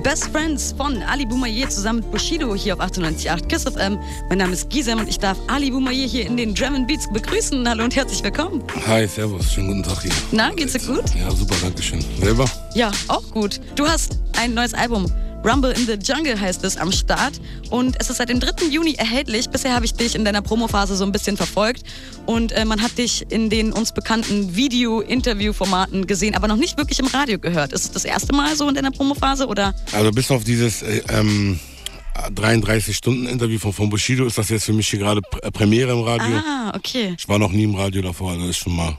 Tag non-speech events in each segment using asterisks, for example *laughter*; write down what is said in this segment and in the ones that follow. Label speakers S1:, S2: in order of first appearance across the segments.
S1: Best Friends von Ali Boumaier zusammen mit Bushido hier auf 98.8 Kiss FM. Mein Name ist Gisem und ich darf Ali Boumaier hier in den Drum Beats begrüßen. Hallo und herzlich willkommen.
S2: Hi, servus, schönen guten Tag hier.
S1: Na, geht's dir gut?
S2: Ja, super, danke schön. Selber?
S1: Ja, auch gut. Du hast ein neues Album Rumble in the Jungle heißt es am Start und es ist seit dem 3. Juni erhältlich. Bisher habe ich dich in deiner Promophase so ein bisschen verfolgt und äh, man hat dich in den uns bekannten Video-Interview-Formaten gesehen, aber noch nicht wirklich im Radio gehört. Ist es das erste Mal so in deiner Promophase oder?
S2: Also bis auf dieses äh, ähm, 33-Stunden-Interview von, von Bushido ist das jetzt für mich hier gerade äh, Premiere im Radio.
S1: Ah, okay.
S2: Ich war noch nie im Radio davor, also das ist schon mal.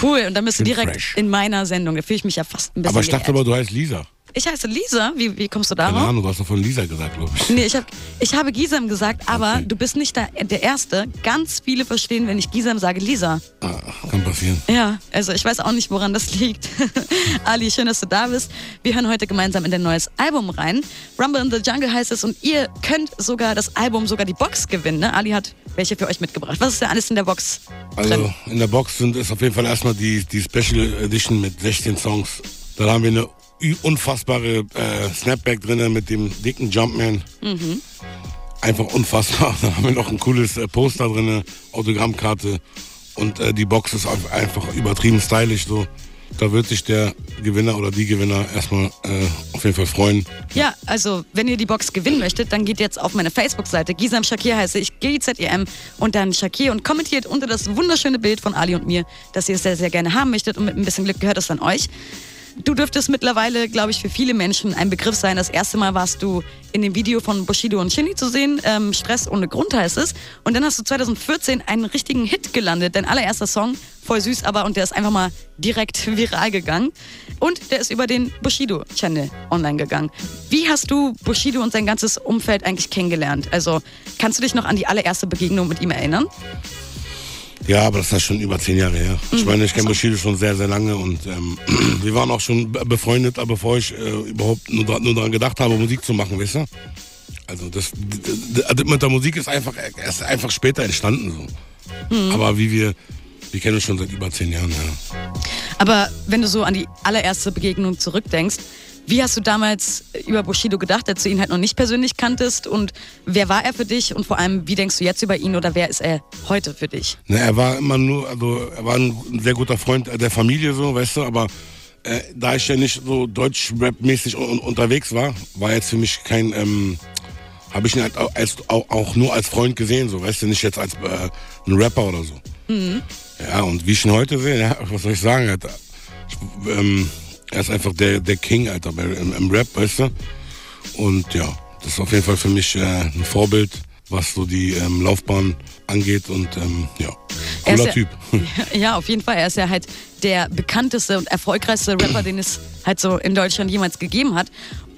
S1: Cool, und dann bist du direkt
S2: fresh.
S1: in meiner Sendung. Da fühle ich mich ja fast ein bisschen
S2: Aber ich dachte
S1: geehrt.
S2: aber, du heißt Lisa.
S1: Ich heiße Lisa. Wie, wie kommst du
S2: Keine
S1: darauf?
S2: Ahnung, du hast doch von Lisa gesagt, glaube ich.
S1: Nee, ich, hab, ich habe Gisam gesagt, aber
S2: Okay.
S1: du bist nicht der, der Erste. Ganz viele verstehen, wenn ich Gisam sage, Lisa.
S2: Ah, kann passieren.
S1: Ja, also ich weiß auch nicht, woran das liegt. *laughs* Ali, schön, dass du da bist. Wir hören heute gemeinsam in dein neues Album rein. Rumble in the Jungle heißt es und ihr könnt sogar das Album, sogar die Box gewinnen. Ne? Ali hat welche für euch mitgebracht. Was ist denn alles in der Box
S2: Also
S1: drin?
S2: in der Box sind ist auf jeden Fall erstmal die, die Special Edition mit 16 Songs. Dann haben wir eine unfassbare äh, Snapback drin mit dem dicken Jumpman. Einfach unfassbar. *laughs* Dann haben wir noch ein cooles äh, Poster drin, Autogrammkarte. Und äh, die Box ist einfach übertrieben stylisch so. Da wird sich der Gewinner oder die Gewinner erstmal äh, auf jeden Fall freuen.
S1: Ja, also wenn ihr die Box gewinnen möchtet, dann geht jetzt auf meine Facebook-Seite. Gisam Shakir heiße ich, G-I-Z-E-M und dann Shakir und kommentiert unter das wunderschöne Bild von Ali und mir, dass ihr es sehr, sehr gerne haben möchtet und mit ein bisschen Glück gehört es dann euch. Du dürftest mittlerweile, glaube ich, für viele Menschen ein Begriff sein. Das erste Mal warst du in dem Video von Bushido und Shindy zu sehen. Ähm, Stress ohne Grund heißt es. Und dann hast du 2014 einen richtigen Hit gelandet. Dein allererster Song, voll süß aber, und der ist einfach mal direkt *laughs* viral gegangen. Und der ist über den Bushido-Channel online gegangen. Wie hast du Bushido und sein ganzes Umfeld eigentlich kennengelernt? Also kannst du dich noch an die allererste Begegnung mit ihm erinnern?
S2: Ja, aber das ist schon über zehn Jahre her. Ich meine, ich kenne Bushido schon sehr, sehr lange und ähm, *clears throat* wir waren auch schon be- befreundet, aber bevor ich äh, überhaupt nur, nur daran gedacht habe, Musik zu machen, weißt du? Also das, mit der Musik ist einfach, ist einfach später entstanden so. Aber wie wir, wir kennen uns schon seit über zehn Jahren, ja.
S1: Aber wenn du so an die allererste Begegnung zurückdenkst, wie hast du damals über Bushido gedacht, als du ihn halt noch nicht persönlich kanntest? Und wer war er für dich? Und vor allem, wie denkst du jetzt über ihn oder wer ist er heute für dich?
S2: Ne, er war immer nur, also er war ein sehr guter Freund der Familie, so, weißt du, aber äh, da ich ja nicht so Deutsch-Rap-mäßig un unterwegs war, war jetzt für mich kein, ähm, habe ich ihn halt auch, als, auch, auch nur als Freund gesehen, so, weißt du, nicht jetzt als äh, ein Rapper oder so. Ja, und wie ich ihn heute sehe, ja, was soll ich sagen, Alter? Ich, ähm, er ist einfach der, der King, Alter, bei, im, im Rap, weißt du? Und ja, das ist auf jeden Fall für mich äh, ein Vorbild, was so die ähm, Laufbahn angeht und ähm, ja,
S1: Er
S2: cooler
S1: ja-
S2: Typ. *laughs* *laughs*
S1: Ja, auf jeden Fall. Er ist ja halt der bekannteste und erfolgreichste Rapper, den es halt so in Deutschland jemals gegeben hat.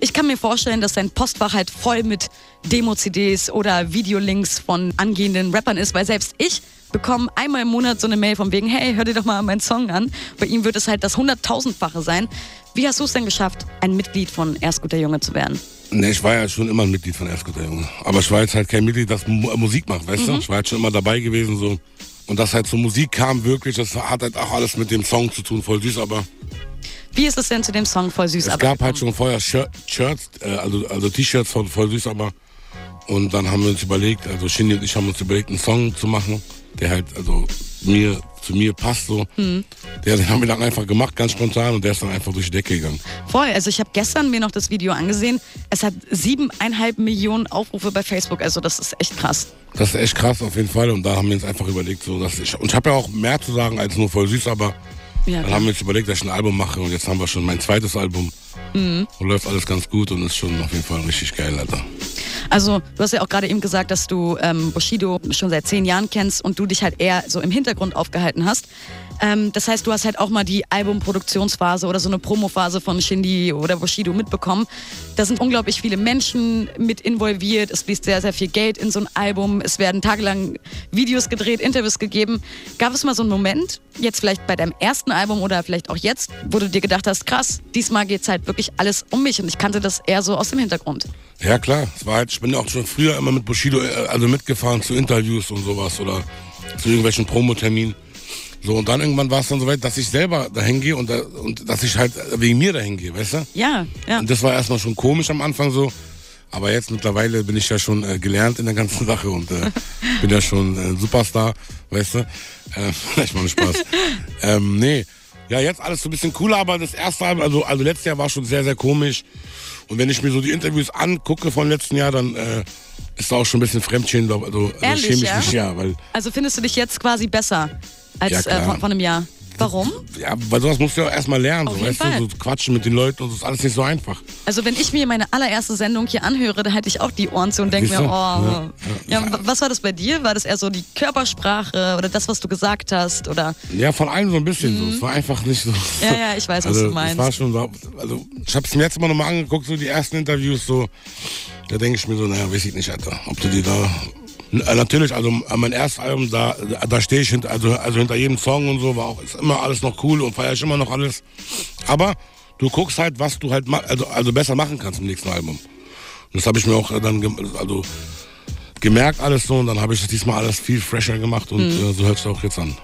S1: Ich kann mir vorstellen, dass sein Postfach halt voll mit Demo-CDs oder Videolinks von angehenden Rappern ist, weil selbst ich bekomme einmal im Monat so eine Mail von wegen, hey, hör dir doch mal meinen Song an. Bei ihm wird es halt das hunderttausendfache sein. Wie hast du es denn geschafft, ein Mitglied von Erst guter Junge zu werden?
S2: Ne, ich war ja schon immer ein Mitglied von Erstguter Junge. Aber ich war jetzt halt kein Mitglied, das Mu Musik macht, weißt du? Ich war halt schon immer dabei gewesen so. Und dass halt zur Musik kam wirklich, das hat halt auch alles mit dem Song zu tun, voll süß, aber
S1: Wie ist es denn zu dem Song voll süß?
S2: es
S1: aber
S2: gab halt schon vorher Shir Shirts, äh, also, also T-Shirts von voll süß, aber und dann haben wir uns überlegt, also Shindy und ich haben uns überlegt, einen Song zu machen, der halt also mir zu mir passt so. Der, den haben wir dann einfach gemacht, ganz spontan und der ist dann einfach durch die Decke gegangen.
S1: Voll, also ich habe gestern mir noch das Video angesehen. Es hat siebeneinhalb Millionen Aufrufe bei Facebook, also das ist echt krass.
S2: Das ist echt krass auf jeden Fall und da haben wir uns einfach überlegt, so dass ich und ich habe ja auch mehr zu sagen als nur voll süß, aber
S1: Ja,
S2: dann haben wir uns überlegt, dass ich ein Album mache und jetzt haben wir schon mein zweites Album und läuft alles ganz gut und ist schon auf jeden Fall richtig geil, Alter.
S1: Also du hast ja auch gerade eben gesagt, dass du ähm, Bushido schon seit zehn Jahren kennst und du dich halt eher so im Hintergrund aufgehalten hast. Ähm, das heißt, du hast halt auch mal die Albumproduktionsphase oder so eine Promophase von Shindy oder Bushido mitbekommen. Da sind unglaublich viele Menschen mit involviert. Es fließt sehr, sehr viel Geld in so ein Album. Es werden tagelang Videos gedreht, Interviews gegeben. Gab es mal so einen Moment, jetzt vielleicht bei deinem ersten Album oder vielleicht auch jetzt, wo du dir gedacht hast, krass, diesmal geht's halt wirklich alles um mich und ich kannte das eher so aus dem Hintergrund.
S2: Ja klar, es war halt, ich bin ja auch schon früher immer mit Bushido äh, also mitgefahren zu Interviews und sowas oder zu irgendwelchen Promoterminen. So, und dann irgendwann war es dann so weit, dass ich selber dahin gehe und, da, und dass ich halt wegen mir dahin gehe, weißt du?
S1: Ja, ja.
S2: Und das war erstmal schon komisch am Anfang so. Aber jetzt mittlerweile bin ich ja schon äh, gelernt in der ganzen *laughs* Sache und äh, bin ja schon äh, Superstar, weißt du? Äh, *laughs* vielleicht mal Spaß. *laughs* ähm, nee, ja, jetzt alles so ein bisschen cooler, aber das erste Album, also, also letztes Jahr war schon sehr, sehr komisch. Und wenn ich mir so die Interviews angucke von letzten Jahr, dann äh, ist da auch schon ein bisschen Fremdschämen. Also, also
S1: Ehrlich,
S2: schäme ich
S1: ja?
S2: mich ja, weil
S1: Also findest du dich jetzt quasi besser als
S2: Ja,
S1: äh, von, von einem Jahr? Warum?
S2: Ja, weil sowas musst du ja auch erstmal lernen,
S1: Auf
S2: so, weißt du, so quatschen mit den Leuten und so ist alles nicht so einfach.
S1: Also wenn ich mir meine allererste Sendung hier anhöre, da halte ich auch die Ohren zu und denke mir, oh, ja.
S2: Ja,
S1: wa- was war das bei dir? War das eher so die Körpersprache oder das, was du gesagt hast? Oder
S2: Ja, von allem so ein bisschen so. Es war einfach nicht so.
S1: Mhm. Ja, ja, ich weiß, was
S2: also,
S1: du meinst.
S2: War schon, so- also ich habe es mir jetzt mal nochmal angeguckt, so die ersten Interviews, so. Da denke ich mir so, naja, weiß ich nicht, Alter, ob du die da. Natürlich, also mein erstes Album, da, da stehe ich hinter, also, also hinter jedem Song und so, war auch ist immer alles noch cool und feiere ich immer noch alles. Aber du guckst halt, was du halt also, also besser machen kannst im nächsten Album. Und das habe ich mir auch dann also gemerkt alles so und dann habe ich das diesmal alles viel fresher gemacht und
S1: Mhm.
S2: äh, so hört es auch jetzt an.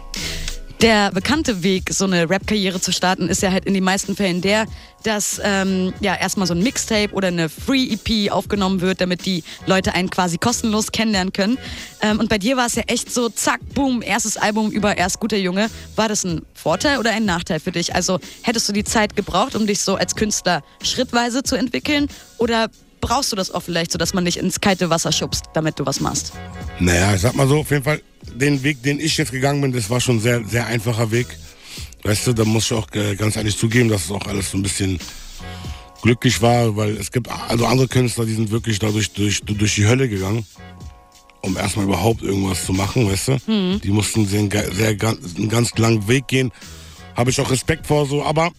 S1: Der bekannte Weg, so eine Rap-Karriere zu starten, ist ja halt in den meisten Fällen der, dass ähm, ja erstmal so ein Mixtape oder eine Free-EP aufgenommen wird, damit die Leute einen quasi kostenlos kennenlernen können. Ähm, und bei dir war es ja echt so, zack, boom, erstes Album über Erst guter Junge. War das ein Vorteil oder ein Nachteil für dich? Also hättest du die Zeit gebraucht, um dich so als Künstler schrittweise zu entwickeln? Oder brauchst du das auch vielleicht, so dass man dich ins kalte Wasser schubst, damit du was machst?
S2: Naja, ich sag mal so, auf jeden Fall, den Weg, den ich jetzt gegangen bin, das war schon ein sehr, sehr einfacher Weg. Weißt du, da muss ich auch äh, ganz ehrlich zugeben, dass es auch alles so ein bisschen glücklich war, weil es gibt also andere Künstler, die sind wirklich dadurch durch, durch die Hölle gegangen, um erstmal überhaupt irgendwas zu machen, weißt du. Die mussten sehr, sehr, einen ganz langen Weg gehen. Habe ich auch Respekt vor so, aber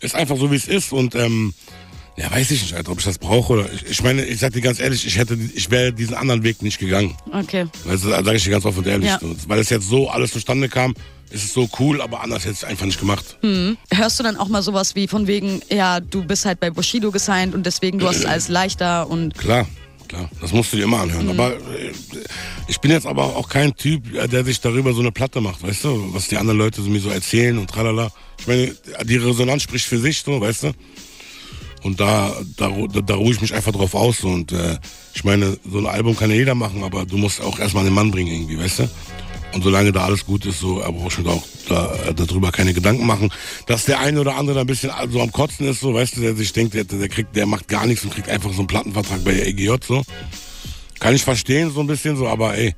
S2: ist einfach so, wie es ist und ähm, ja, weiß ich nicht, Alter, ob ich das brauche oder ich, ich meine, ich sag dir ganz ehrlich, ich hätte, ich wäre diesen anderen Weg nicht gegangen.
S1: Okay.
S2: Also, da sage ich dir ganz offen und ehrlich.
S1: Ja.
S2: Weil es jetzt so alles zustande kam, ist es so cool, aber anders hätte ich es einfach nicht gemacht.
S1: Hörst du dann auch mal sowas wie von wegen, ja, du bist halt bei Bushido gesigned und deswegen du hast es alles leichter und
S2: Klar, klar, das musst du dir immer anhören. Aber äh, ich bin jetzt aber auch kein Typ, äh, der sich darüber so eine Platte macht, weißt du? Was die anderen Leute so mir so erzählen und tralala. Ich meine, die Resonanz spricht für sich, so, weißt du? Und da, da, da, da ruhe ich mich einfach drauf aus. Und äh, ich meine, so ein Album kann ja jeder machen, aber du musst auch erstmal den Mann bringen irgendwie, weißt du? Und solange da alles gut ist, so, aber ich mir da auch da, äh, darüber keine Gedanken machen, dass der eine oder andere da ein bisschen so am Kotzen ist, so, weißt du, der sich denkt, der, der kriegt, der macht gar nichts und kriegt einfach so einen Plattenvertrag bei der EGJ, so. Kann ich verstehen, so ein bisschen so, aber ey,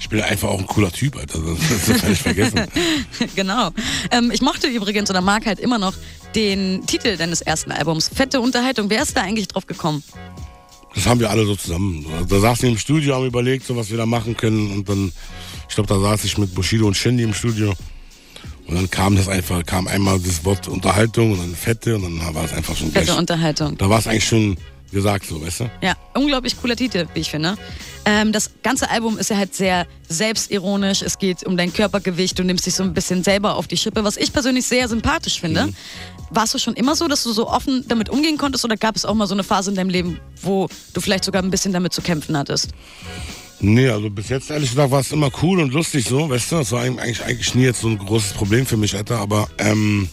S2: ich bin einfach auch ein cooler Typ, Alter. Das, das kann ich vergessen. *laughs*
S1: genau. Ähm, ich mochte übrigens oder mag halt immer noch den Titel deines ersten Albums, Fette Unterhaltung. Wer ist da eigentlich drauf gekommen?
S2: Das haben wir alle so zusammen. Da saßen wir im Studio, haben überlegt, so was wir da machen können. Und dann, ich glaube, da saß ich mit Bushido und Shindy im Studio. Und dann kam das einfach, kam einmal das Wort Unterhaltung und dann Fette und dann war es einfach schon
S1: Fette
S2: gleich.
S1: Unterhaltung.
S2: Da war es eigentlich schon gesagt, so, weißt du?
S1: Ja, unglaublich cooler Titel, wie ich finde. Ähm, das ganze Album ist ja halt sehr selbstironisch. Es geht um dein Körpergewicht. Du nimmst dich so ein bisschen selber auf die Schippe, was ich persönlich sehr sympathisch finde.
S2: Mhm.
S1: Warst du schon immer so, dass du so offen damit umgehen konntest oder gab es auch mal so eine Phase in deinem Leben, wo du vielleicht sogar ein bisschen damit zu kämpfen hattest?
S2: Nee, also bis jetzt ehrlich gesagt war es immer cool und lustig so, weißt du? Das war eigentlich, eigentlich nie jetzt so ein großes Problem für mich, Alter. Aber, ähm,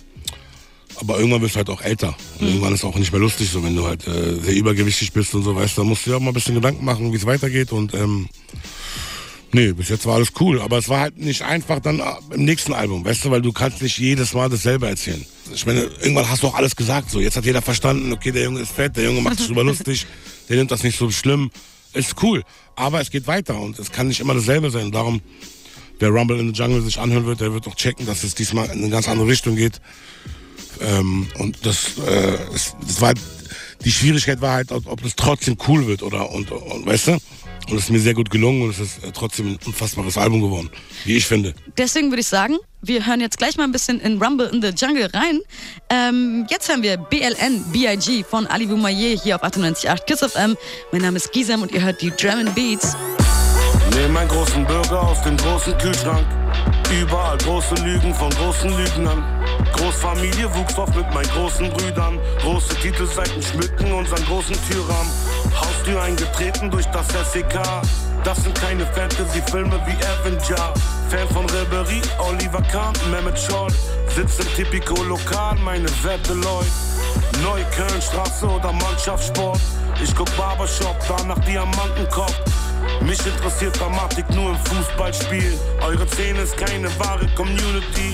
S2: aber irgendwann wirst du halt auch älter. Und irgendwann ist es auch nicht mehr lustig, so wenn du halt äh, sehr übergewichtig bist und so, weißt du, da musst du dir auch mal ein bisschen Gedanken machen, wie es weitergeht. Und ähm, nee, bis jetzt war alles cool. Aber es war halt nicht einfach dann äh, im nächsten Album, weißt du, weil du kannst nicht jedes Mal dasselbe erzählen. Ich meine, irgendwann hast du auch alles gesagt. So, jetzt hat jeder verstanden, okay, der Junge ist fett, der Junge macht sich drüber *laughs* lustig, der nimmt das nicht so schlimm. Ist cool. Aber es geht weiter und es kann nicht immer dasselbe sein. Darum, wer Rumble in the Jungle sich anhören wird, der wird auch checken, dass es diesmal in eine ganz andere Richtung geht. Ähm, und das, äh, es, das war die Schwierigkeit war halt, ob ob es trotzdem cool wird oder und, und weißt du? Und es ist mir sehr gut gelungen und es ist äh, trotzdem ein unfassbares Album geworden, wie ich finde.
S1: Deswegen würde ich sagen, wir hören jetzt gleich mal ein bisschen in Rumble in the Jungle rein. Ähm, jetzt hören wir BLN B.I.G. von Ali Boumaier hier auf 98.8 Kiss FM. Mein Name ist Gisem und ihr hört die Drum and Beats.
S2: Nehm meinen großen Burger aus dem großen Kühlschrank. Überall große Lügen von großen Lügnern. Großfamilie wuchs auf mit meinen großen Brüdern. Große Titelseiten schmücken unseren großen Türrahmen. Haustür eingetreten durch das SEK. Das sind keine Fantasy-Filme wie Avenger. Fan von Reverie, Oliver Kahn, Mehmet Scholl. Sitzt im Typico-Lokal, meine Wette läuft. Neukölln, Straße oder Mannschaftssport. Ich guck Barbershop, danach Diamantenkopf. Mich interessiert Dramatik nur im Fußballspiel. Eure Szene ist keine wahre Community.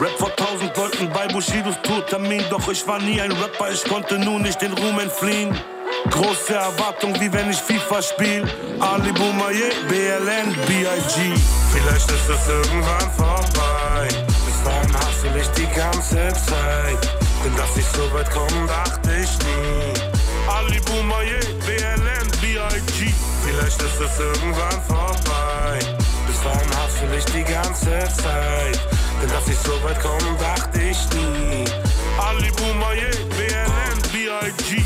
S2: Rap vor tausend Leuten bei Bushidos Tourtermin. Doch ich war nie ein Rapper, ich konnte nur nicht den Ruhm entfliehen. Große Erwartung, wie wenn ich FIFA spiel. Ali Boumaier, BLN, B.I.G. Vielleicht ist es irgendwann vorbei. Bis dahin hasse ich die ganze Zeit. Denn dass ich so weit komme, dachte ich nie. Ali Boumaier, BLN, B.I.G. Vielleicht ist es irgendwann vorbei. Bis dahin hasse ich die ganze Zeit. Denn dass ich so weit komme, dachte ich nie. Ali Boumaier, BLN, B.I.G.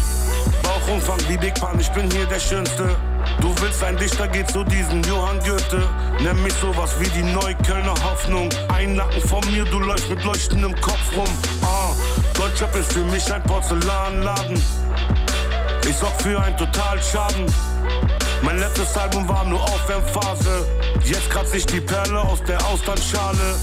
S2: Bauchumfang wie Big Pan, ich bin hier der Schönste. Du willst ein Dichter, geh zu diesem Johann Goethe. Nenn mich sowas wie die Neuköllner Hoffnung. Ein Nacken von mir, du läufst mit leuchtendem Kopf rum. Ah, Deutschrap ist für mich ein Porzellanladen. Ich sorg für einen Totalschaden. Mein letztes Album war nur Aufwärmphase. Jetzt kratze ich die Perle aus der Austernschale.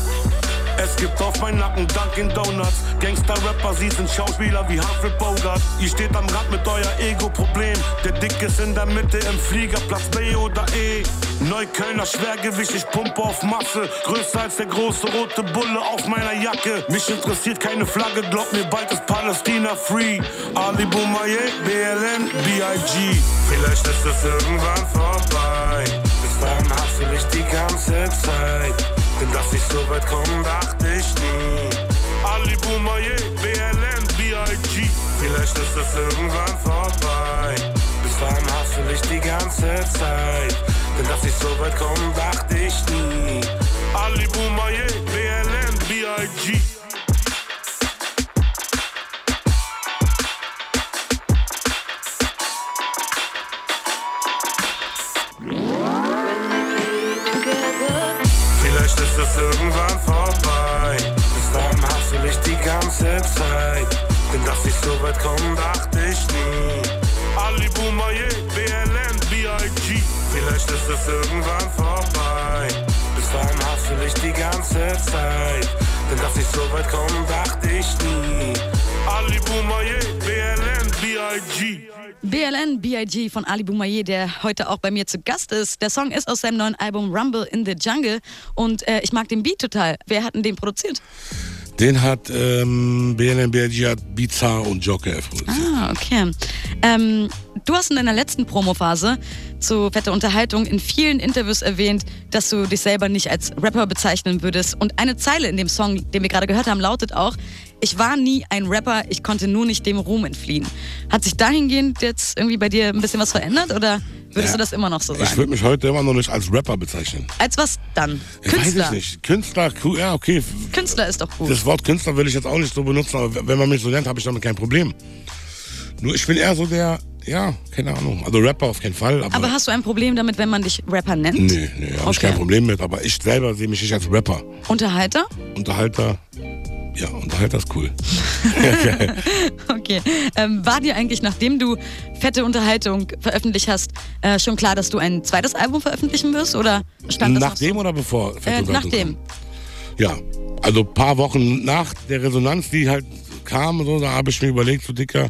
S2: Es gibt auf meinen Nacken Dunkin' Donuts. Gangster-Rapper, sie sind Schauspieler wie Humphrey Bogart. Ihr steht am Rad mit euer Ego-Problem. Der Dick ist in der Mitte im Flieger, Platz B oder E. Neuköllner Schwergewicht, ich pumpe auf Masse. Größer als der große rote Bulle auf meiner Jacke. Mich interessiert keine Flagge, glaub mir, bald ist Palästina free. Ali Boumaier, BLN, B.I.G. Vielleicht ist es irgendwann vorbei. Bis dahin hasse ich die ganze Zeit. Denn dass ich so weit komme, dachte ich nie. Ali Boumaier, BLN, B.I.G. Vielleicht ist es irgendwann vorbei. Bis dahin hasse ich die ganze Zeit. Denn dass ich so weit komme, dachte ich nie. Ali Boumaier, BLN, B.I.G. Es irgendwann vorbei. Bis dahin hasse ich die ganze Zeit. Denn dass ich so weit komme, dachte ich nie. Ali Boumaier, BLN, B.I.G. Vielleicht ist es irgendwann vorbei. Bis dahin hasse ich die ganze Zeit. Denn dass ich so weit komme, dachte ich nie. Ali Boumaier, BLN, B.I.G.
S1: BLN B.I.G. von Ali Boumaier, der heute auch bei mir zu Gast ist. Der Song ist aus seinem neuen Album Rumble in the Jungle und äh, ich mag den Beat total. Wer hat denn den produziert?
S3: Den hat ähm, BNN BRG hat Bizarre und Joker produziert.
S1: Ah, okay. Ähm, du hast in deiner letzten Promophase zu Fette Unterhaltung in vielen Interviews erwähnt, dass du dich selber nicht als Rapper bezeichnen würdest. Und eine Zeile in dem Song, den wir gerade gehört haben, lautet auch, ich war nie ein Rapper, ich konnte nur nicht dem Ruhm entfliehen. Hat sich dahingehend jetzt irgendwie bei dir ein bisschen was verändert oder würdest
S3: Ja.
S1: du das immer noch so
S3: Ich
S1: sagen?
S3: würde mich heute immer noch nicht als Rapper bezeichnen.
S1: Als was dann?
S3: Weiß ich
S1: Künstler.
S3: nicht. Künstler, cool, ja, okay.
S1: Künstler ist doch gut.
S3: Das Wort Künstler will ich jetzt auch nicht so benutzen, aber wenn man mich so nennt, habe ich damit kein Problem. Nur ich bin eher so der, ja, keine Ahnung. Also Rapper auf keinen Fall. Aber,
S1: Aber hast du ein Problem damit, wenn man dich Rapper nennt?
S3: nee, nee, habe ich
S1: Okay.
S3: kein Problem mit. Aber ich selber sehe mich nicht als Rapper.
S1: Unterhalter?
S3: Unterhalter, ja, Unterhalter ist cool. *laughs*
S1: Okay. Ähm, war dir eigentlich, nachdem du fette Unterhaltung veröffentlicht hast, äh, schon klar, dass du ein zweites Album veröffentlichen wirst? Oder stand das
S3: Nachdem oder bevor?
S1: so? Äh, nachdem.
S3: Ja, also ein paar Wochen nach der Resonanz, die halt kam, und so, da habe ich mir überlegt, so dicker,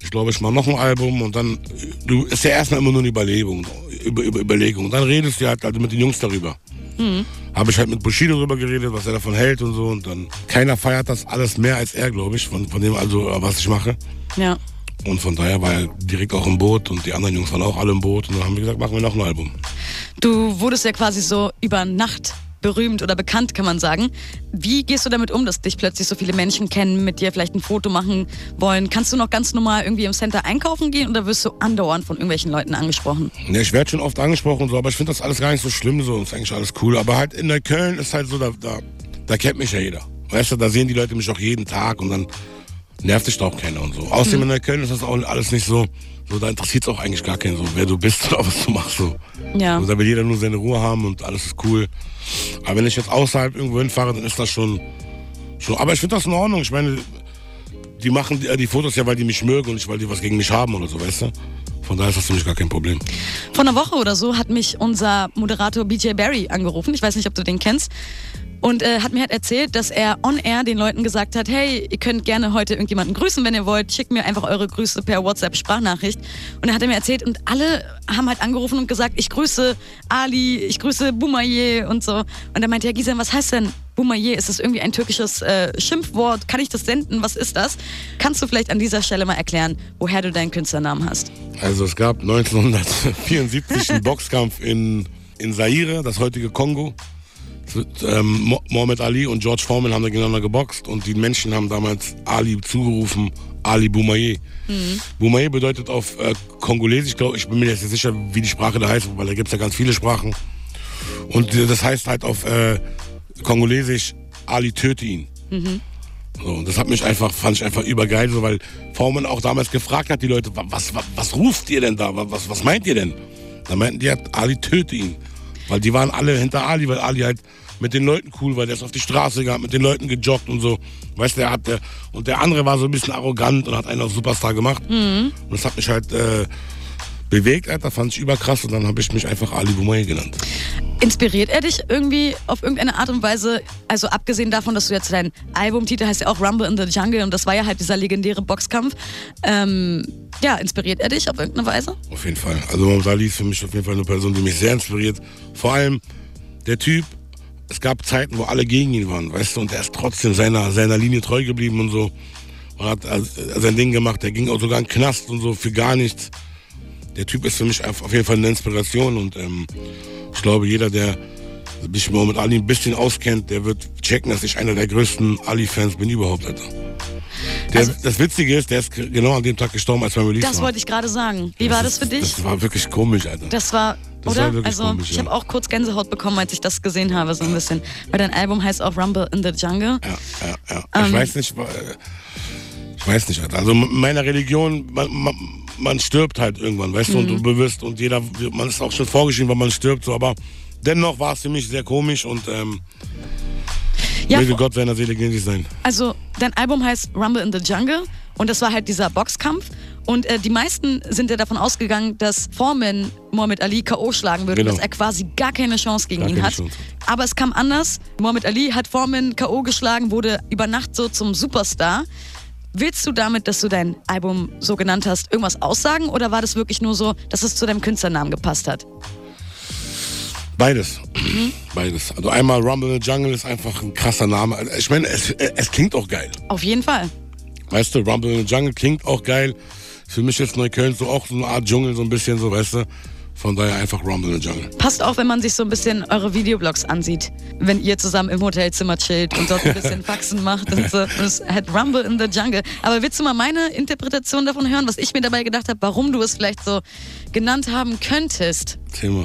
S3: ich glaube, ich mache noch ein Album und dann, du ist ja erstmal immer nur eine Überlegung, über, über Überlegung. Und dann redest du halt also mit den Jungs darüber. Habe ich halt mit Bushido darüber geredet, was er davon hält und so. Und dann, keiner feiert das alles mehr als er, glaube ich, von, von dem, also, was ich mache.
S1: Ja.
S3: Und von daher war er direkt auch im Boot und die anderen Jungs waren auch alle im Boot. Und dann haben wir gesagt, machen wir noch ein Album.
S1: Du wurdest ja quasi so über Nacht berühmt oder bekannt, kann man sagen. Wie gehst du damit um, dass dich plötzlich so viele Menschen kennen, mit dir vielleicht ein Foto machen wollen? Kannst du noch ganz normal irgendwie im Center einkaufen gehen oder wirst du andauernd von irgendwelchen Leuten angesprochen?
S3: Ja, ich werde schon oft angesprochen und so, aber ich finde das alles gar nicht so schlimm so. Ist eigentlich alles cool. Aber halt in Neukölln ist halt so, da, da, da kennt mich ja jeder. Weißt du, da sehen die Leute mich auch jeden Tag und dann
S2: nervt dich da auch keiner und so. Außerdem in Neukölln ist das auch alles nicht so, so da interessiert es auch eigentlich gar keinen so, wer du bist oder was du machst so.
S1: Ja.
S2: Also da will jeder nur seine Ruhe haben und alles ist cool. Aber wenn ich jetzt außerhalb irgendwo hinfahre, dann ist das schon, schon aber ich finde das in Ordnung. Ich meine, die machen die, die Fotos ja, weil die mich mögen und nicht, weil die was gegen mich haben oder so, weißt du? Von daher ist das für mich gar kein Problem.
S1: Vor einer Woche oder so hat mich unser Moderator BJ Barry angerufen. Ich weiß nicht, ob du den kennst. Und äh, hat mir halt erzählt, dass er on air den Leuten gesagt hat, hey, ihr könnt gerne heute irgendjemanden grüßen, wenn ihr wollt. Schickt mir einfach eure Grüße per WhatsApp-Sprachnachricht. Und er hat mir erzählt und alle haben halt angerufen und gesagt, ich grüße Ali, ich grüße Boumaye und so. Und er meinte, ja Gisem, was heißt denn Boumaye? Ist das irgendwie ein türkisches äh, Schimpfwort? Kann ich das senden? Was ist das? Kannst du vielleicht an dieser Stelle mal erklären, woher du deinen Künstlernamen hast?
S2: Also es gab *laughs* 1974 einen Boxkampf in, in Zaire, das heutige Kongo. Ähm, Mo- Mohammed Ali und George Foreman haben da gegeneinander geboxt und die Menschen haben damals Ali zugerufen, Ali Boumaye. Boumaye bedeutet auf äh, Kongolesisch, glaube ich, bin mir jetzt nicht sicher, wie die Sprache da heißt, weil da gibt es ja ganz viele Sprachen. Und äh, das heißt halt auf äh, Kongolesisch, Ali töte ihn. So, und das hat mich einfach, fand ich einfach übergeil, so, weil Foreman auch damals gefragt hat, die Leute, wa- was, was, was ruft ihr denn da? Wa- Was, was meint ihr denn? Da meinten die, halt, Ali töte ihn. Weil die waren alle hinter Ali, weil Ali halt mit den Leuten cool war, der ist auf die Straße gegangen, mit den Leuten gejoggt und so. Weißt du, der hat der, und der andere war so ein bisschen arrogant und hat einen auf Superstar gemacht. Und das hat mich halt äh, bewegt, Alter, fand ich überkrass und dann habe ich mich einfach Ali Boumaye genannt.
S1: Inspiriert er dich irgendwie auf irgendeine Art und Weise? Also abgesehen davon, dass du jetzt dein Albumtitel heißt ja auch Rumble in the Jungle und das war ja halt dieser legendäre Boxkampf. Ähm, ja, inspiriert er dich auf irgendeine Weise?
S2: Auf jeden Fall. Also Ali ist für mich auf jeden Fall eine Person, die mich sehr inspiriert. Vor allem der Typ, es gab Zeiten, wo alle gegen ihn waren, weißt du, und er ist trotzdem seiner, seiner Linie treu geblieben und so. Und hat äh, sein Ding gemacht. Der ging auch sogar in den Knast und so für gar nichts. Der Typ ist für mich auf jeden Fall eine Inspiration und ähm, ich glaube, jeder, der sich mit Ali ein bisschen auskennt, der wird checken, dass ich einer der größten Ali-Fans bin überhaupt, Alter. Der,
S1: Also-
S2: das Witzige ist, der ist genau an dem Tag gestorben, als mein Release
S1: Das
S2: war.
S1: wollte ich gerade sagen. Wie war das für dich?
S2: Das war wirklich komisch, Alter.
S1: Das war,
S2: Das
S1: oder?
S2: war
S1: also,
S2: komisch,
S1: ich
S2: ja.
S1: habe auch kurz Gänsehaut bekommen, als ich das gesehen habe, so ein bisschen. Weil dein Album heißt auch Rumble in the Jungle.
S2: Ja, ja, ja.
S1: Ähm.
S2: ich weiß nicht, ich weiß nicht. Alter. Also in meiner Religion, man, man, man stirbt halt irgendwann, weißt du, und
S1: Mhm.
S2: du bewusst und jeder, man ist auch schon vorgeschrieben, wann man stirbt, so, aber dennoch war es für mich sehr komisch und ähm,
S1: Ja,
S2: möge Gott seiner Seele gnädig sein.
S1: Also, dein Album heißt Rumble in the Jungle und das war halt dieser Boxkampf. Und äh, die meisten sind ja davon ausgegangen, dass Foreman Muhammad Ali K.O. schlagen würde,
S2: Genau.
S1: dass er quasi gar keine Chance gegen
S2: Gar
S1: ihn hat.
S2: Chance.
S1: Aber es kam anders. Muhammad Ali hat Foreman K.O. geschlagen, wurde über Nacht so zum Superstar. Willst du damit, dass du dein Album so genannt hast, irgendwas aussagen oder war das wirklich nur so, dass es zu deinem Künstlernamen gepasst hat?
S2: Beides.
S1: Mhm.
S2: Beides. Also einmal Rumble in the Jungle ist einfach ein krasser Name. Ich meine, es, es klingt auch geil.
S1: Auf jeden Fall.
S2: Weißt du, Rumble in the Jungle klingt auch geil. Für mich ist Neukölln so auch so eine Art Dschungel, so ein bisschen so, weißt du. Von daher einfach Rumble in the Jungle.
S1: Passt auch, wenn man sich so ein bisschen eure Videoblogs ansieht. Wenn ihr zusammen im Hotelzimmer chillt und dort ein bisschen *laughs* Faxen macht und so. Und es hat Rumble in the Jungle. Aber willst du mal meine Interpretation davon hören, was ich mir dabei gedacht habe, warum du es vielleicht so genannt haben könntest?
S2: Thema.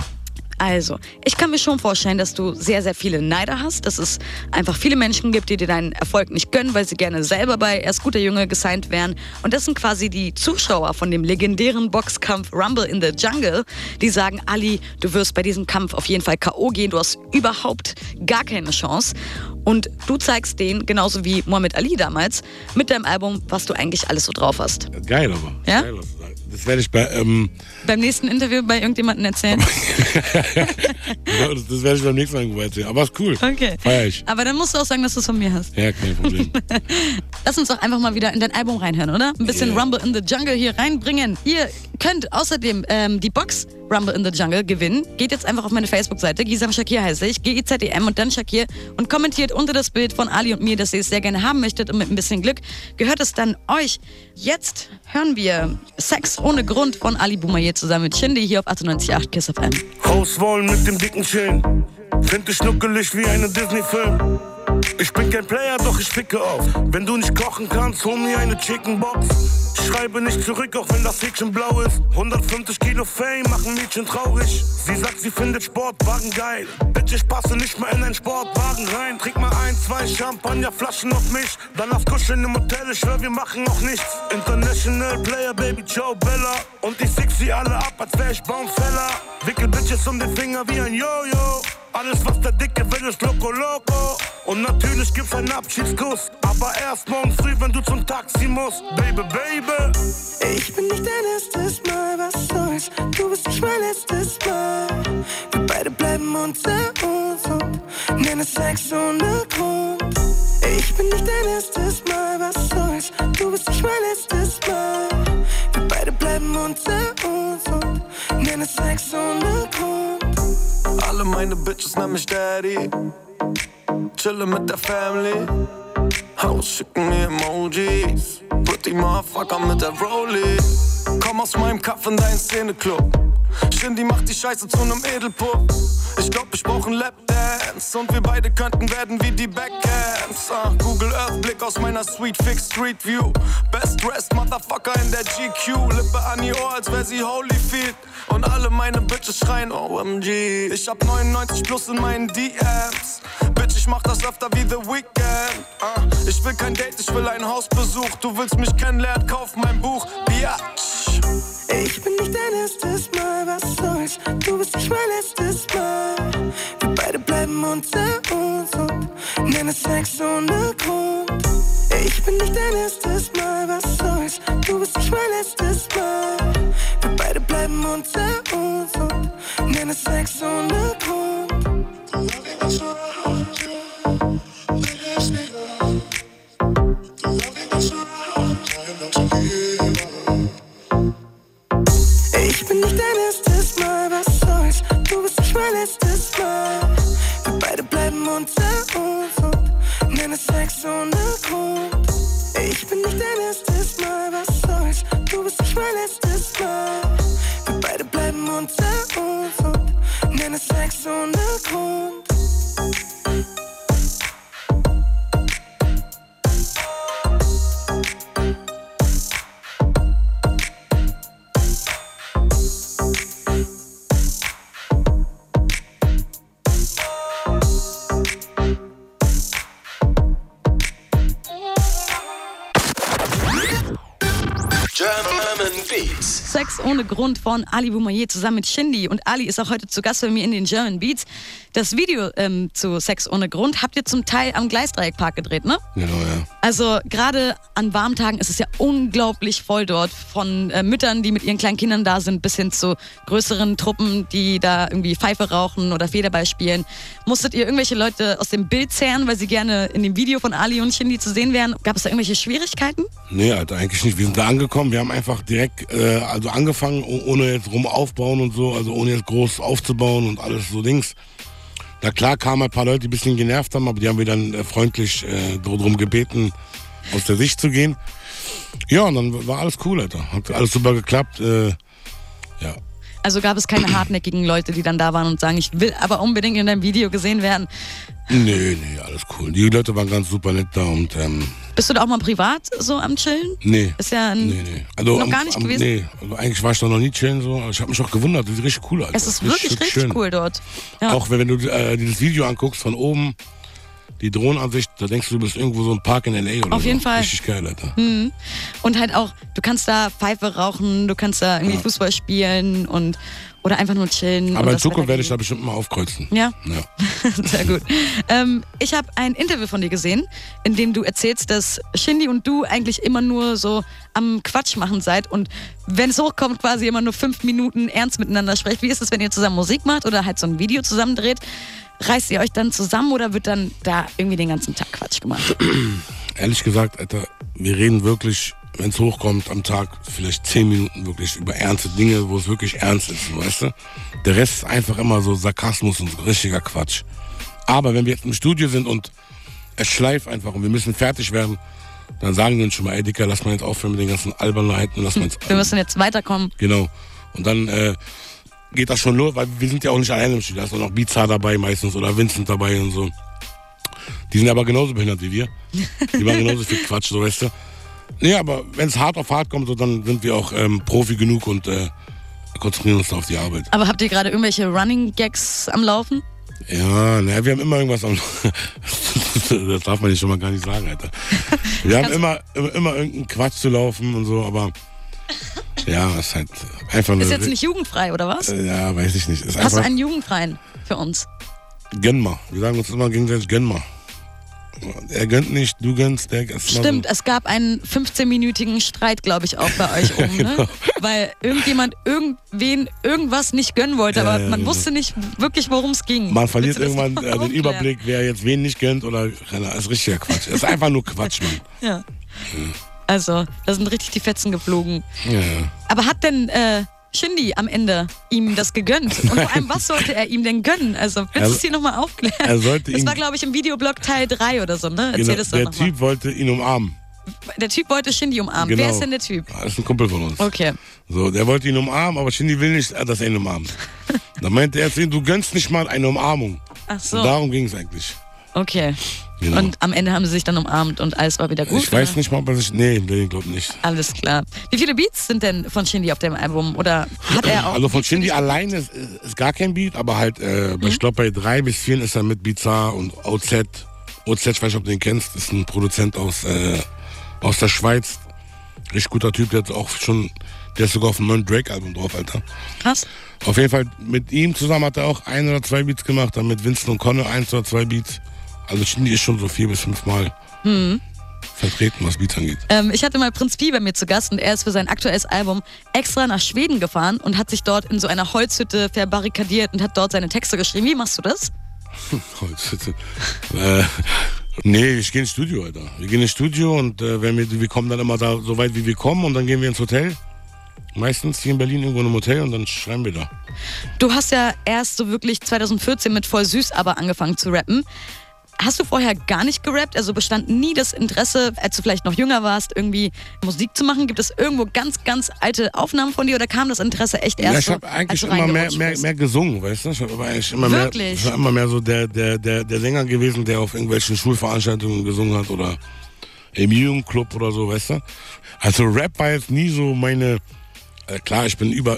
S1: Also, ich kann mir schon vorstellen, dass du sehr, sehr viele Neider hast, dass es einfach viele Menschen gibt, die dir deinen Erfolg nicht gönnen, weil sie gerne selber bei Erst guter Junge gesigned wären. Und das sind quasi die Zuschauer von dem legendären Boxkampf Rumble in the Jungle, die sagen, Ali, du wirst bei diesem Kampf auf jeden Fall K.O. gehen, du hast überhaupt gar keine Chance. Und du zeigst denen, genauso wie Muhammad Ali damals, mit deinem Album, was du eigentlich alles so drauf hast.
S2: Geil aber.
S1: Ja?
S2: Geil. Das werde ich bei, ähm,
S1: Beim nächsten Interview bei irgendjemandem erzählen.
S2: ja, *laughs* das, das werde ich beim nächsten Mal erzählen. Aber ist cool.
S1: Okay.
S2: Feier ich.
S1: Aber dann musst du auch sagen, dass du es von mir hast.
S2: Ja, kein Problem. *laughs*
S1: Lass uns doch einfach mal wieder in dein Album reinhören, oder? Ein bisschen
S2: Yeah.
S1: Rumble in the Jungle hier reinbringen. Ihr könnt außerdem ähm, die Box Rumble in the Jungle gewinnen. Geht jetzt einfach auf meine Facebook-Seite. Gisam Shakir heiße ich. G-I-Z-E-M und dann Shakir. Und kommentiert unter das Bild von Ali und mir, dass ihr es sehr gerne haben möchtet. Und mit ein bisschen Glück gehört es dann euch. Jetzt hören wir Sex ohne Grund von Ali Boumaier zusammen mit Shindy hier auf 98.8 Kiss FM.
S4: Haus wollen mit dem dicken Chain. Find ich schnuckelig wie eine Disney-Film. Ich bin kein Player, doch ich ficke auf. Wenn du nicht kochen kannst, hol mir eine Chicken Box.
S5: Schreibe nicht zurück, auch wenn das Häkchen blau ist. 150 Kilo Fame machen Mädchen traurig. Sie sagt, sie findet Sportwagen geil. Bitch, ich passe nicht mehr in einen Sportwagen rein. Trink mal ein, zwei Champagnerflaschen auf mich. Dann lass kuscheln im Hotel, ich schwör, wir machen auch nichts. International Player, Baby Joe Bella. Und ich fix sie alle ab, als wär ich Baumfäller. Wickel Bitches um den Finger wie ein Jojo. Alles, was der Dicke will, ist Loco Loco. Und gibt's einen Abschiedskuss. Aber erst morgen früh, wenn du zum Taxi musst. Baby, Baby.
S6: Ich bin nicht dein erstes Mal, was soll's? Du bist nicht mein letztes Mal. Wir beide bleiben unter uns und nennen Sex ohne Grund. Ich bin nicht dein erstes Mal, was soll's? Du bist nicht mein letztes Mal. Wir beide bleiben unter uns und nennen Sex ohne Grund.
S7: Alle meine Bitches nennen mich Daddy. Chille mit der Family. Haus schicken mir Emojis. Pretty Motherfucker mit der Rollie. Komm aus meinem Kaff in deinen Szeneclub. Shindy macht die Scheiße zu nem Edelpup. Ich glaub, ich brauch einen Lapdance. Und wir beide könnten werden wie die Backhands. Uh, Google Earth, Blick aus meiner Sweet Fix Street View. Best dressed Motherfucker in der GQ. Lippe an ihr Ohr, als wär sie Holyfield. Und alle meine Bitches schreien OMG. Ich hab 99 plus in meinen DMs. Bitch, ich mach das öfter wie The Weeknd. Uh, ich will kein Date, ich will einen Hausbesuch. Du willst mich kennenlernen, kauf mein Buch. Biatch.
S6: Ich bin nicht dein erstes Soll's? Du bist nicht mein letztes Mal. Wir beide bleiben unter uns und nennen Sex ohne Grund. Ich bin nicht dein erstes Mal, was soll's? Du bist nicht mein letztes Mal. Wir beide bleiben unter uns und nennen Sex ohne Grund. Sex ohne Grund
S1: von Ali Boumaier zusammen mit Shindy. Und Ali ist auch heute zu Gast bei mir in den German Beats. Das Video ähm, zu Sex ohne Grund habt ihr zum Teil am Gleisdreieckpark gedreht, ne?
S2: Genau, ja.
S1: Also gerade an warmen Tagen ist es ja unglaublich voll dort. Von äh, Müttern, die mit ihren kleinen Kindern da sind, bis hin zu größeren Truppen, die da irgendwie Pfeife rauchen oder Federball spielen. Musstet ihr irgendwelche Leute aus dem Bild zehren, weil sie gerne in dem Video von Ali und Shindy zu sehen wären? Gab es da irgendwelche Schwierigkeiten?
S2: Nee, Alter, eigentlich nicht. Wir sind da angekommen, wir haben einfach direkt äh, also angefangen, oh- ohne jetzt rum aufbauen und so, also ohne jetzt groß aufzubauen und alles so Dings. Na klar kamen ein paar Leute, die ein bisschen genervt haben, aber die haben wir dann äh, freundlich äh, darum gebeten, aus der Sicht zu gehen. Ja, und dann war alles cool, Alter. Hat alles super geklappt. Äh, ja.
S1: Also gab es keine *clears throat* hartnäckigen Leute, die dann da waren und sagen, ich will aber unbedingt in deinem Video gesehen werden.
S2: Nee, nee, alles cool. Die Leute waren ganz super nett da und ähm,
S1: Bist du da auch mal privat so am Chillen?
S2: nee.
S1: Ist ja ein,
S2: Nee, nee. Also,
S1: noch
S2: am-
S1: gar nicht
S2: am,
S1: gewesen?
S2: Nee, also eigentlich war ich da noch nie chillen so. Ich habe mich auch gewundert, das ist richtig cool, Alter.
S1: Es ist wirklich richtig,
S2: schön.
S1: cool dort. Ja.
S2: Auch wenn, wenn du äh, dieses Video anguckst von oben, die Drohnenansicht, da denkst du, du bist irgendwo so ein Park in L.A. oder
S1: Auf
S2: so.
S1: jeden Fall.
S2: Richtig geil, Alter.
S1: Und halt auch, du kannst da Pfeife rauchen, du kannst da irgendwie Fußball spielen und oder einfach nur chillen.
S2: Aber in Zukunft werde ich da bestimmt mal aufkreuzen.
S1: Ja,
S2: Ja. *laughs*
S1: sehr gut. ähm, ich habe ein Interview von dir gesehen, in dem du erzählst, dass Shindy und du eigentlich immer nur so am Quatsch machen seid und wenn es hochkommt, quasi immer nur fünf Minuten ernst miteinander sprecht. Wie ist es, wenn ihr zusammen Musik macht oder halt so ein Video zusammen dreht? Reißt ihr euch dann zusammen oder wird dann da irgendwie den ganzen Tag Quatsch gemacht? *clears throat*
S2: Ehrlich gesagt, Alter, wir reden wirklich, wenn es hochkommt, am Tag vielleicht zehn Minuten wirklich über ernste Dinge, wo es wirklich ernst ist, weißt du? Der Rest ist einfach immer so Sarkasmus und richtiger Quatsch. Aber wenn wir jetzt im Studio sind und es schleift einfach und wir müssen fertig werden, dann sagen wir uns schon mal, ey Dicker, lass mal jetzt aufhören mit den ganzen Albernheiten, lass mal jetzt *laughs*
S1: Wir müssen jetzt weiterkommen.
S2: Genau. Und dann äh, geht das schon los, weil wir sind ja auch nicht alleine im Studio. Da ist auch noch Bizarre dabei meistens oder Vincent dabei und so. Die sind aber genauso behindert wie wir. Die machen genauso viel Quatsch, so weißt du. Nee, aber wenn es hart auf hart kommt, so, dann sind wir auch ähm, Profi genug und äh, konzentrieren uns da auf die Arbeit.
S1: Aber habt ihr gerade irgendwelche Running Gags am Laufen?
S2: Ja, naja, wir haben immer irgendwas am. *laughs* das darf man jetzt schon mal gar nicht sagen, Alter. *laughs* Wir haben immer, immer, immer irgendeinen Quatsch zu laufen und so, aber. *laughs* Ja, das ist halt einfach nur.
S1: Ist jetzt nicht jugendfrei, oder was?
S2: Äh, Ja, weiß ich nicht. Ist
S1: Hast du einen jugendfreien für uns?
S2: gönn mal. Wir sagen uns immer gegenseitig, gönn mal. Er gönnt nicht, du gönnst, der immer
S1: Stimmt, es gab einen 15-minütigen Streit, glaube ich, auch bei euch *laughs* oben, ne?
S2: Genau.
S1: Weil irgendjemand irgendwen irgendwas nicht gönnen wollte, aber man
S2: genau.
S1: wusste nicht wirklich, worum es ging.
S2: Man verliert
S1: das
S2: irgendwann *laughs* äh, den
S1: aufklären?
S2: Überblick, wer jetzt wen nicht gönnt oder. keine Ahnung, ist richtiger Quatsch. Ist einfach nur Quatsch, Mann. *laughs*
S1: Ja. Also, da sind richtig die Fetzen geflogen.
S2: Ja.
S1: Aber hat denn äh, Shindy am Ende ihm das gegönnt? Und vor allem, was sollte er ihm denn gönnen? Also, willst du es hier nochmal aufklären?
S2: er sollte
S1: das war, glaube ich, im Videoblog Teil 3 oder so, ne? Erzähl
S2: Genau,
S1: das doch
S2: der. Typ wollte ihn umarmen.
S1: Der Typ wollte Shindy umarmen.
S2: Genau.
S1: Wer ist denn der Typ?
S2: Das ist ein Kumpel von uns.
S1: Okay.
S2: So, der wollte ihn umarmen, aber Shindy will nicht, dass er ihn umarmt. *laughs* Dann meinte er zu ihm, du gönnst nicht mal eine Umarmung.
S1: Ach so.
S2: Und darum ging es eigentlich.
S1: Okay.
S2: Genau.
S1: Und am Ende haben sie sich dann umarmt und alles war wieder gut.
S2: ich weiß
S1: oder?
S2: nicht mal, ob er sich. Nee, nee, glaub nicht.
S1: Alles klar. Wie viele Beats sind denn von Shindy auf dem Album? Oder hat er auch.
S2: Also von Shindy alleine ist, ist gar kein Beat, aber halt, äh,
S1: Mhm.
S2: ich glaube bei drei bis vier ist er mit Bizarre und OZ. OZ, ich weiß nicht, ob du den kennst, ist ein Produzent aus, äh, aus der Schweiz. Richtig guter Typ, der hat auch schon, der ist sogar auf dem neuen Drake-Album drauf, Alter.
S1: Krass.
S2: Auf jeden Fall mit ihm zusammen hat er auch ein oder zwei Beats gemacht, dann mit Winston und Conne eins oder zwei Beats. Also Shindy ist schon so vier bis fünf Mal
S1: Mhm.
S2: vertreten, was Beats angeht.
S1: Ähm, ich hatte mal Prinz Pi bei mir zu Gast und er ist für sein aktuelles Album extra nach Schweden gefahren und hat sich dort in so einer Holzhütte verbarrikadiert und hat dort seine Texte geschrieben. Wie machst du das? *laughs*
S2: äh, nee, ich gehe ins Studio, Alter. Wir gehen ins Studio und äh, wenn wir, wir kommen dann immer da so weit, wie wir kommen und dann gehen wir ins Hotel. Meistens hier in Berlin irgendwo in einem Hotel und dann schreiben wir da.
S1: Du hast ja erst so wirklich 2014 mit Voll Süß aber angefangen zu rappen. Hast du vorher gar nicht gerappt? Also bestand nie das Interesse, als du vielleicht noch jünger warst, irgendwie Musik zu machen? Gibt es irgendwo ganz, ganz alte Aufnahmen von dir oder kam das Interesse echt erst
S2: Ja, ich habe eigentlich immer mehr, mehr, mehr gesungen, weißt du? Ich habe eigentlich immer mehr, ich war immer mehr so der, der, der, der Sänger gewesen, der auf irgendwelchen Schulveranstaltungen gesungen hat oder im Jugendclub oder so, weißt du? Also Rap war jetzt nie so meine. Äh, klar, ich bin über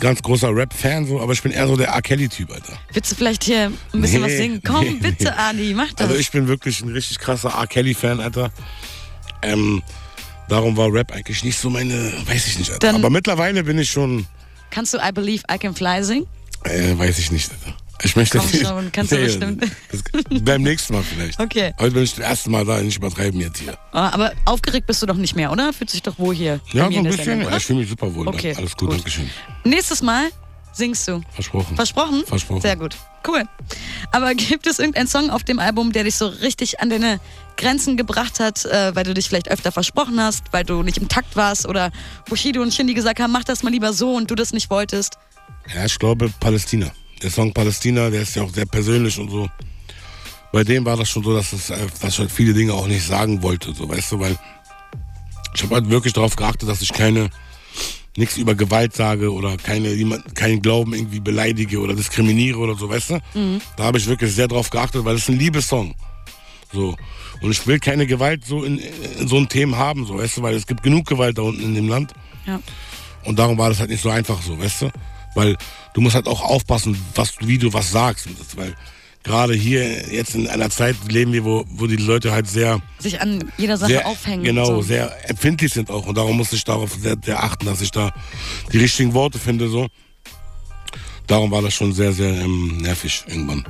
S2: ganz großer Rap-Fan, so, aber ich bin eher so der R. Kelly-Typ, Alter.
S1: Willst du vielleicht hier ein bisschen
S2: Nee,
S1: was singen? Komm,
S2: nee.
S1: bitte, Adi, mach das.
S2: Also ich bin wirklich ein richtig krasser R. Kelly-Fan, Alter. Ähm, darum war Rap eigentlich nicht so meine, weiß ich nicht, Alter.
S1: Dann-
S2: Aber mittlerweile bin ich schon,
S1: Kannst du I Believe I Can Fly singen?
S2: äh, weiß ich nicht, Alter. Ich möchte
S1: Komm schon, kannst du bestimmt.
S2: Das, beim nächsten Mal vielleicht.
S1: Okay.
S2: Heute bin ich das erste Mal da, nicht übertreiben jetzt hier.
S1: Ah, Aber aufgeregt bist du doch nicht mehr, oder? Fühlt sich doch wohl hier.
S2: Ja, so
S1: in
S2: ein bisschen.
S1: Sendung,
S2: ich fühle mich super wohl.
S1: Okay.
S2: Alles gut,
S1: gut.
S2: Dankeschön.
S1: Nächstes Mal singst du.
S2: Versprochen.
S1: Versprochen?
S2: Versprochen.
S1: Sehr gut. Cool. Aber gibt es irgendeinen Song auf dem Album, der dich so richtig an deine Grenzen gebracht hat, äh, weil du dich vielleicht öfter versprochen hast, weil du nicht im Takt warst oder Bushido und Shindy gesagt haben, mach das mal lieber so und du das nicht wolltest?
S2: Ja, ich glaube Palästina. Der Song Palästina, der ist ja auch sehr persönlich und so. Bei dem war das schon so, dass, es, äh, dass ich halt viele Dinge auch nicht sagen wollte, so weißt du, weil ich habe halt wirklich darauf geachtet, dass ich keine nichts über Gewalt sage oder keine jemand, keinen Glauben irgendwie beleidige oder diskriminiere oder so, weißt du? Da habe ich wirklich sehr drauf geachtet, weil es ist ein Liebessong. So. Und ich will keine Gewalt so in, in so einem Thema haben, so, weißt du, weil es gibt genug Gewalt da unten in dem Land.
S1: Ja.
S2: Und darum war das halt nicht so einfach so, weißt du? Weil du musst halt auch aufpassen, was, wie du was sagst. Das, weil gerade hier jetzt in einer Zeit leben wir, wo, wo die Leute halt sehr,
S1: Sich an jeder Sache
S2: sehr
S1: aufhängen.
S2: genau,
S1: so.
S2: sehr empfindlich sind auch. Und darum muss ich darauf sehr, sehr achten, dass ich da die richtigen Worte finde. So. Darum war das schon sehr, sehr ähm, nervig irgendwann.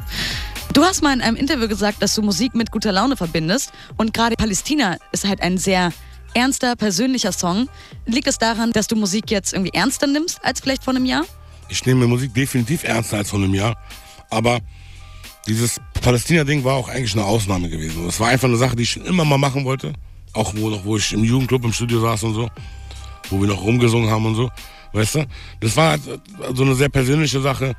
S1: Du hast mal in einem Interview gesagt, dass du Musik mit guter Laune verbindest. Und gerade Palästina ist halt ein sehr ernster, persönlicher Song. Liegt es daran, dass du Musik jetzt irgendwie ernster nimmst als vielleicht vor einem Jahr?
S2: Ich nehme Musik definitiv ernster als vor einem Jahr. Aber dieses Palästina-Ding war auch eigentlich eine Ausnahme gewesen. Es war einfach eine Sache, die ich schon immer mal machen wollte. Auch wo, noch, wo ich im Jugendclub im Studio saß und so. Wo wir noch rumgesungen haben und so. Weißt du? Das war halt so eine sehr persönliche Sache.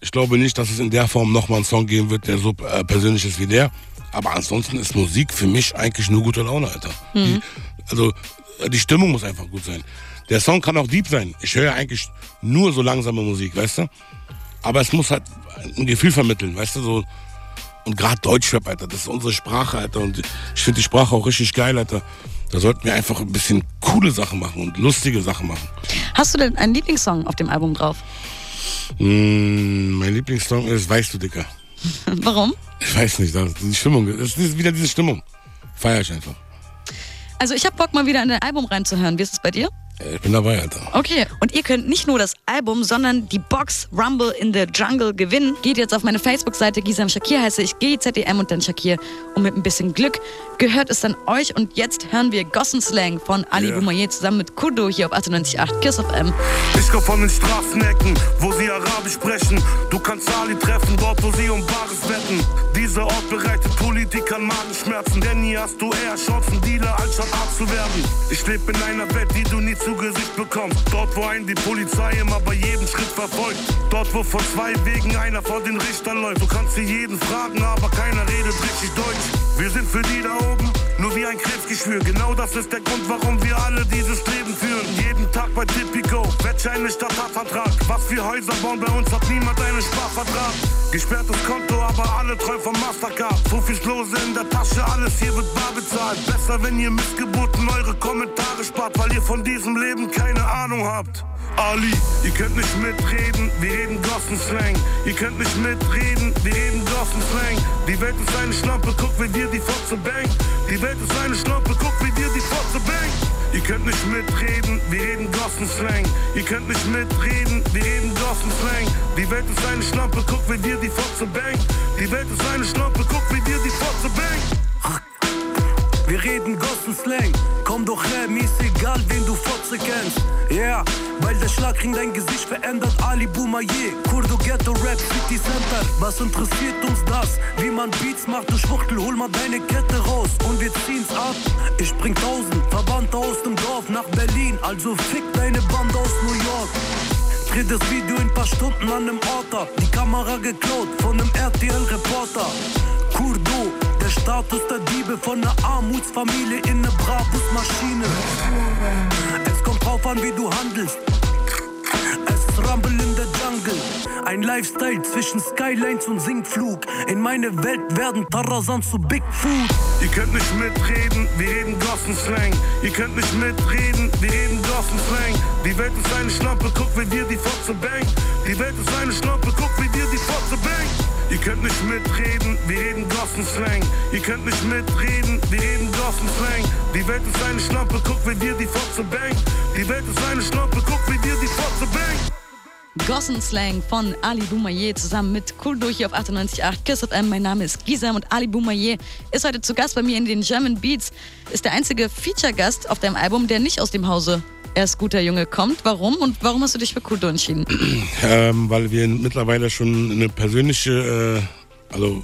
S2: Ich glaube nicht, dass es in der Form nochmal einen Song geben wird, der so äh, persönlich ist wie der. Aber ansonsten ist Musik für mich eigentlich nur gute Laune, Alter. Die, also äh, die Stimmung muss einfach gut sein. Der Song kann auch deep sein. Ich höre eigentlich nur so langsame Musik, weißt du? Aber es muss halt ein Gefühl vermitteln, weißt du? So, und gerade Deutschrap, Alter, das ist unsere Sprache, Alter. Und ich finde die Sprache auch richtig geil, Alter. Da sollten wir einfach ein bisschen coole Sachen machen und lustige Sachen machen.
S1: Hast du denn einen Lieblingssong auf dem Album drauf?
S2: Mm, mein Lieblingssong ist Weißt du, Dicker. *laughs*
S1: Warum?
S2: Ich weiß nicht, das ist die Stimmung. Es ist wieder diese Stimmung. Feier ich einfach.
S1: Also ich habe Bock mal wieder in dein Album reinzuhören. Wie ist es bei dir?
S2: Äh, Ich bin dabei, Alter.
S1: Okay. Und ihr könnt nicht nur das Album, sondern die Box Rumble in the Jungle gewinnen. Geht jetzt auf meine Facebook-Seite, Gisam Shakir heiße ich, GZDM und dann Shakir. Und mit ein bisschen Glück gehört es dann euch. Und jetzt hören wir Gossen Slang von Ali
S4: Ja.
S1: Boumaier zusammen mit Kudo hier auf 98.8 Kiss of M.
S4: Ich komm von den Straßenecken, wo sie Arabisch sprechen. Du kannst Ali treffen, dort wo sie um Bares wetten. Dieser Ort bereitet Politikern Magenschmerzen, denn hier hast du eher Chancen, Dealer anstatt Arzt zu werden. Ich lebe in einer Welt, die du nie zu Gesicht bekommst. Dort, wo einen die Polizei immer bei jedem Schritt verfolgt. Dort, wo von zwei Wegen einer vor den Richtern läuft. Du kannst hier jeden fragen, aber keiner redet richtig Deutsch. Wir sind für die da oben nur wie ein Krebsgeschwür. Genau das ist der Grund, warum wir alle dieses Leben führen. Jeden Tag bei Tipico, Wettscheine statt Tatvertrag. Was wir Häuser bauen, bei uns hat niemand einen Sparvertrag. Gesperrtes Konto, aber alle treu vom Mastercard. Profilose in der Tasche, alles hier wird bar bezahlt. Besser, wenn ihr Missgeburten eure Kommentare spart, weil ihr von diesem Leben keine Ahnung habt. Ali, ihr könnt nicht mitreden, wir reden Gossenslang. Ihr könnt nicht mitreden, wir reden Gossenslang. Die Welt ist eine Schlampe, guck, wie dir die Fotze bang. Die Welt ist eine Schlampe, guck, wie dir die Fotze bang. Ihr könnt nicht mitreden, wir reden Gossenslang. Ihr könnt nicht mitreden, wir reden Gossenslang. Die Welt ist eine Schlampe, guck, wie dir die Fotze bang. Die Welt ist eine Schlampe, guck, wie dir die Fotze bang.
S8: Wir reden Gossenslang, komm doch her, mir ist egal, wen du Fotze kennst. Yeah, weil der Schlagring dein Gesicht verändert, Ali Boumaier, Kurdo Ghetto Rap City Center. Was interessiert uns das? Wie man Beats macht, du Schwuchtel, hol mal deine Kette raus und wir ziehen's ab. Ich bring tausend Verwandte aus dem Dorf nach Berlin, also fick deine Bande aus New York. Dreh das Video in paar Stunden an einem Ort ab. Die Kamera geklaut von einem RTL-Reporter. Kurdo, Status der Diebe von einer Armutsfamilie in ne Bravus-Maschine. Es kommt drauf an, wie du handelst. Es ist Rumble in der Jungle. Ein Lifestyle zwischen Skylines und Sinkflug. In meine Welt werden Tarzan zu Bigfoot.
S4: Ihr könnt nicht mitreden, wir reden Gossenslang. Ihr könnt nicht mitreden, wir reden Gossenslang. Die Welt ist eine Schlampe, guck, wie dir die Fotze bang. Die Welt ist eine Schlampe, guck, wie dir die Fotze bang. Ihr könnt nicht mitreden, wir reden Gossenslang. Ihr könnt nicht mitreden, wir reden Gossenslang. Die Welt ist eine Schlampe, guck, wie dir die Fotze bang. Die Welt ist eine Schlampe, guck, wie dir die Fotze bang.
S1: Gossen Slang von Ali Boumaier zusammen mit Kuldo hier auf 98.8 Kiss FM. Mein Name ist Gisam und Ali Boumaier ist heute zu Gast bei mir in den German Beats. Ist der einzige Feature-Gast auf deinem Album, der nicht aus dem Hause Er ist guter Junge kommt. Warum und warum hast du dich für Kuldo entschieden? *clears throat*
S2: Ähm, weil wir mittlerweile schon eine persönliche, äh, also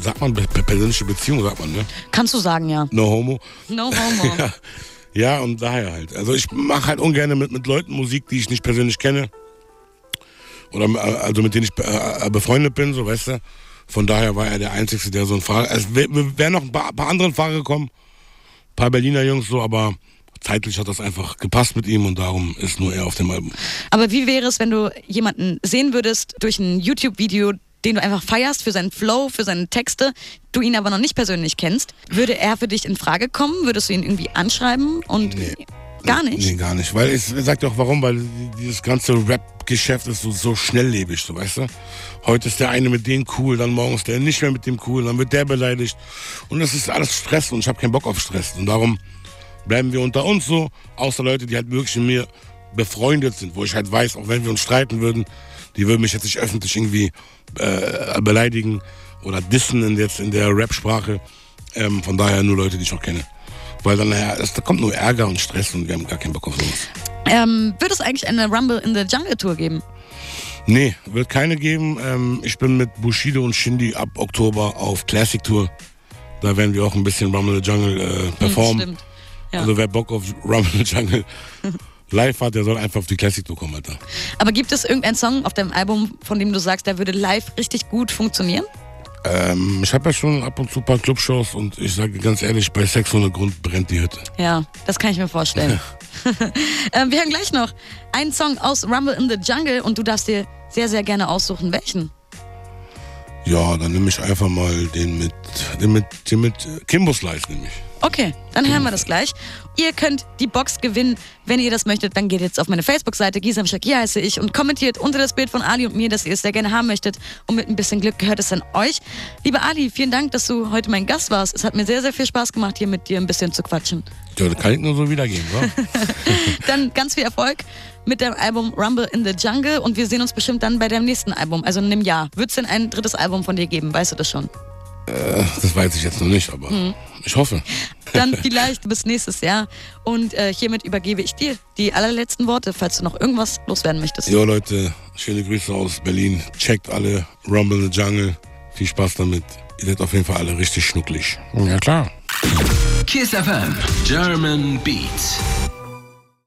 S2: sagt man, pe- persönliche Beziehung, sagt man, ne?
S1: Kannst du sagen, ja.
S2: No homo.
S1: No homo. *laughs*
S2: Ja, ja, und daher halt. Also ich mache halt ungern mit, mit Leuten Musik, die ich nicht persönlich kenne. Oder äh, also mit denen ich äh, befreundet bin, so weißt du. Von daher war er der Einzige, der so ein Fahrer. Es wären wär noch ein paar, paar andere Fahrer gekommen. Ein paar Berliner Jungs so, aber zeitlich hat das einfach gepasst mit ihm und darum ist nur er auf dem Album.
S1: Aber wie wäre es, wenn du jemanden sehen würdest durch ein YouTube-Video, den du einfach feierst für seinen Flow, für seine Texte, du ihn aber noch nicht persönlich kennst? Würde er für dich in Frage kommen? Würdest du ihn irgendwie anschreiben? Und
S2: Nee.
S1: gar nicht?
S2: Nee, gar nicht. Weil ich, ich sag dir auch warum, weil dieses ganze Rap-Geschäft ist so, so schnelllebig, so weißt du. Heute ist der eine mit dem cool, dann morgen ist der nicht mehr mit dem cool, dann wird der beleidigt. Und das ist alles Stress und ich habe keinen Bock auf Stress. Und darum bleiben wir unter uns so, außer Leute, die halt wirklich mit mir befreundet sind, wo ich halt weiß, auch wenn wir uns streiten würden, die würden mich jetzt nicht öffentlich irgendwie äh, beleidigen oder dissen in, jetzt in der Rap-Sprache. Ähm, von daher nur Leute, die ich auch kenne. Weil dann, naja, es, da kommt nur Ärger und Stress und wir haben gar keinen Bock auf sowas.
S1: Ähm, wird es eigentlich eine Rumble in the Jungle Tour geben?
S2: Nee, wird keine geben. Ähm, ich bin mit Bushido und Shindy ab Oktober auf Classic Tour. Da werden wir auch ein bisschen Rumble in the Jungle äh, performen.
S1: Hm, Stimmt. Ja.
S2: Also wer Bock auf Rumble in the Jungle *laughs* live hat, der soll einfach auf die Classic Tour kommen, Alter.
S1: Aber gibt es irgendeinen Song auf deinem Album, von dem du sagst, der würde live richtig gut funktionieren?
S2: Ähm, ich habe ja schon ab und zu ein paar Clubshows und ich sage ganz ehrlich, bei Sex ohne Grund brennt die Hütte.
S1: Ja, das kann ich mir vorstellen. *laughs* *laughs* ähm, wir hören gleich noch einen Song aus Rumble in the Jungle und du darfst dir sehr, sehr gerne aussuchen, welchen.
S2: Ja, dann nehme ich einfach mal den mit, den mit, den mit Kimbo Slice nehme ich.
S1: Okay, dann hören wir das gleich. Ihr könnt die Box gewinnen. Wenn ihr das möchtet, dann geht jetzt auf meine Facebook-Seite, Gisam Shakir heiße ich, und kommentiert unter das Bild von Ali und mir, dass ihr es sehr gerne haben möchtet. Und mit ein bisschen Glück gehört es an euch. Lieber Ali, vielen Dank, dass du heute mein Gast warst. Es hat mir sehr, sehr viel Spaß gemacht, hier mit dir ein bisschen zu quatschen.
S2: Ja, das kann ich nur so wiedergeben, wa? *laughs*
S1: Dann ganz viel Erfolg mit dem Album Rumble in the Jungle und wir sehen uns bestimmt dann bei deinem nächsten Album, also in einem Jahr. Wird es denn ein drittes Album von dir geben? Weißt du das schon?
S2: Äh, das weiß ich jetzt noch nicht, aber ich hoffe.
S1: Dann vielleicht bis nächstes Jahr. Und äh, hiermit übergebe ich dir die allerletzten Worte, falls du noch irgendwas loswerden möchtest.
S2: Jo Leute, schöne Grüße aus Berlin. Checkt alle Rumble in the Jungle. Viel Spaß damit. Ihr seid auf jeden Fall alle richtig schnucklig. Ja klar.
S9: Kiss FM German Beats.